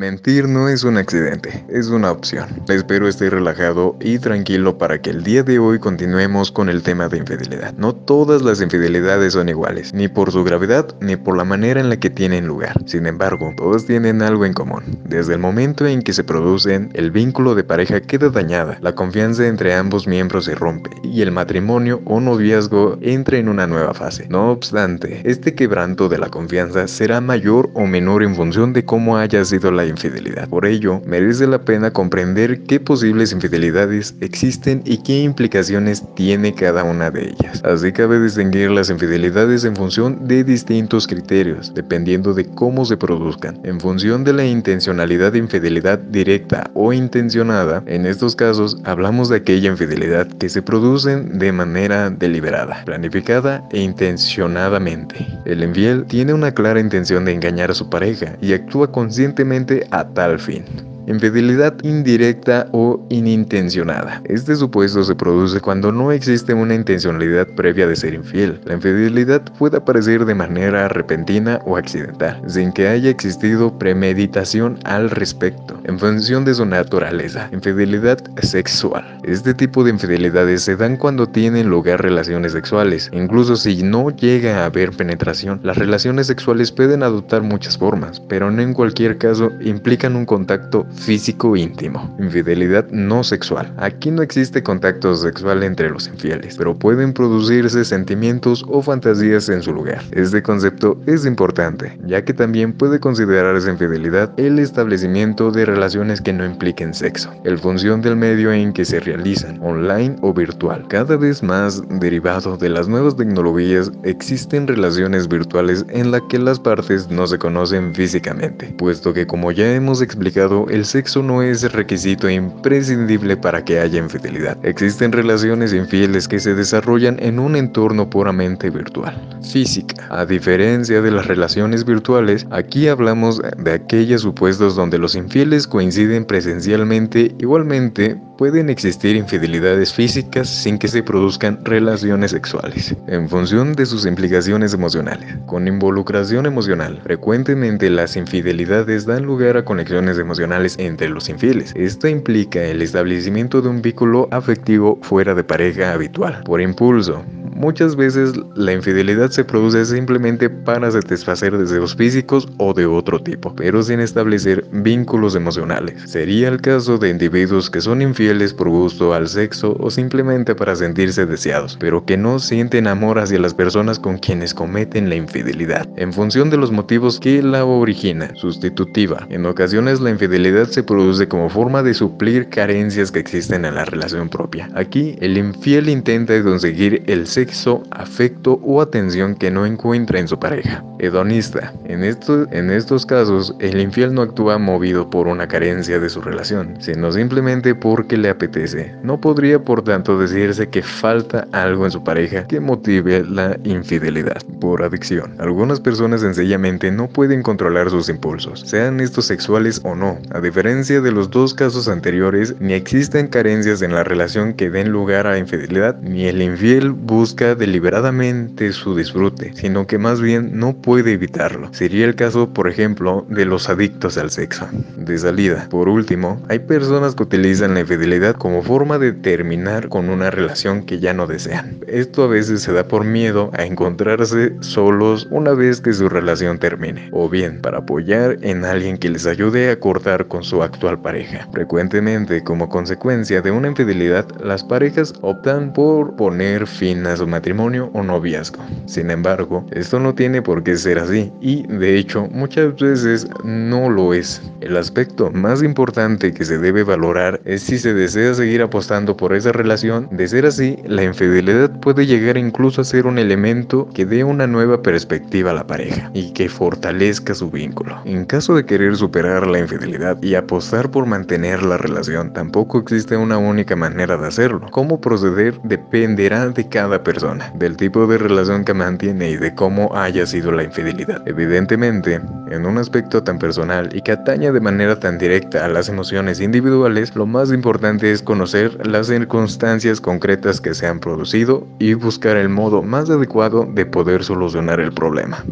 Mentir no es un accidente, es una opción. Espero esté relajado y tranquilo para que el día de hoy continuemos con el tema de infidelidad. No todas las infidelidades son iguales, ni por su gravedad ni por la manera en la que tienen lugar. Sin embargo, todas tienen algo en común. Desde el momento en que se producen, el vínculo de pareja queda dañada, la confianza entre ambos miembros se rompe y el matrimonio o noviazgo entra en una nueva fase. No obstante, este quebranto de la confianza será mayor o menor en función de cómo haya sido la infidelidad. Por ello, merece la pena comprender qué posibles infidelidades existen y qué implicaciones tiene cada una de ellas. Así cabe distinguir las infidelidades en función de distintos criterios, dependiendo de cómo se produzcan. En función de la intencionalidad de infidelidad directa o intencionada, en estos casos hablamos de aquella infidelidad que se produce de manera deliberada, planificada e intencionadamente. El infiel tiene una clara intención de engañar a su pareja y actúa conscientemente a tal fin. Infidelidad indirecta o inintencionada. Este supuesto se produce cuando no existe una intencionalidad previa de ser infiel. La infidelidad puede aparecer de manera repentina o accidental, sin que haya existido premeditación al respecto, en función de su naturaleza. Infidelidad sexual. Este tipo de infidelidades se dan cuando tienen lugar relaciones sexuales. Incluso si no llega a haber penetración, las relaciones sexuales pueden adoptar muchas formas, pero no en cualquier caso implican un contacto físico íntimo, infidelidad no sexual. Aquí no existe contacto sexual entre los infieles, pero pueden producirse sentimientos o fantasías en su lugar. Este concepto es importante, ya que también puede considerarse infidelidad el establecimiento de relaciones que no impliquen sexo, el función del medio en que se realizan, online o virtual. Cada vez más derivado de las nuevas tecnologías, existen relaciones virtuales en las que las partes no se conocen físicamente, puesto que como ya hemos explicado, el sexo no es requisito imprescindible para que haya infidelidad. Existen relaciones infieles que se desarrollan en un entorno puramente virtual, física. A diferencia de las relaciones virtuales, aquí hablamos de aquellos supuestos donde los infieles coinciden presencialmente. Igualmente, pueden existir infidelidades físicas sin que se produzcan relaciones sexuales, en función de sus implicaciones emocionales. Con involucración emocional, frecuentemente las infidelidades dan lugar a conexiones emocionales entre los infieles. Esto implica el establecimiento de un vínculo afectivo fuera de pareja habitual, por impulso, Muchas veces la infidelidad se produce simplemente para satisfacer deseos físicos o de otro tipo, pero sin establecer vínculos emocionales. Sería el caso de individuos que son infieles por gusto al sexo o simplemente para sentirse deseados, pero que no sienten amor hacia las personas con quienes cometen la infidelidad, en función de los motivos que la origina, sustitutiva. En ocasiones la infidelidad se produce como forma de suplir carencias que existen en la relación propia. Aquí, el infiel intenta conseguir el sexo afecto o atención que no encuentra en su pareja. Hedonista. En, en estos casos, el infiel no actúa movido por una carencia de su relación, sino simplemente porque le apetece. No podría, por tanto, decirse que falta algo en su pareja que motive la infidelidad. Por adicción. Algunas personas sencillamente no pueden controlar sus impulsos, sean estos sexuales o no. A diferencia de los dos casos anteriores, ni existen carencias en la relación que den lugar a infidelidad, ni el infiel busca deliberadamente su disfrute, sino que más bien no puede evitarlo. Sería el caso, por ejemplo, de los adictos al sexo. De salida. Por último, hay personas que utilizan la infidelidad como forma de terminar con una relación que ya no desean. Esto a veces se da por miedo a encontrarse solos una vez que su relación termine, o bien para apoyar en alguien que les ayude a cortar con su actual pareja. Frecuentemente, como consecuencia de una infidelidad, las parejas optan por poner fin a su matrimonio o noviazgo. Sin embargo, esto no tiene por qué ser así y de hecho muchas veces no lo es. El aspecto más importante que se debe valorar es si se desea seguir apostando por esa relación. De ser así, la infidelidad puede llegar incluso a ser un elemento que dé una nueva perspectiva a la pareja y que fortalezca su vínculo. En caso de querer superar la infidelidad y apostar por mantener la relación, tampoco existe una única manera de hacerlo. Cómo proceder dependerá de cada persona del tipo de relación que mantiene y de cómo haya sido la infidelidad. Evidentemente, en un aspecto tan personal y que atañe de manera tan directa a las emociones individuales, lo más importante es conocer las circunstancias concretas que se han producido y buscar el modo más adecuado de poder solucionar el problema.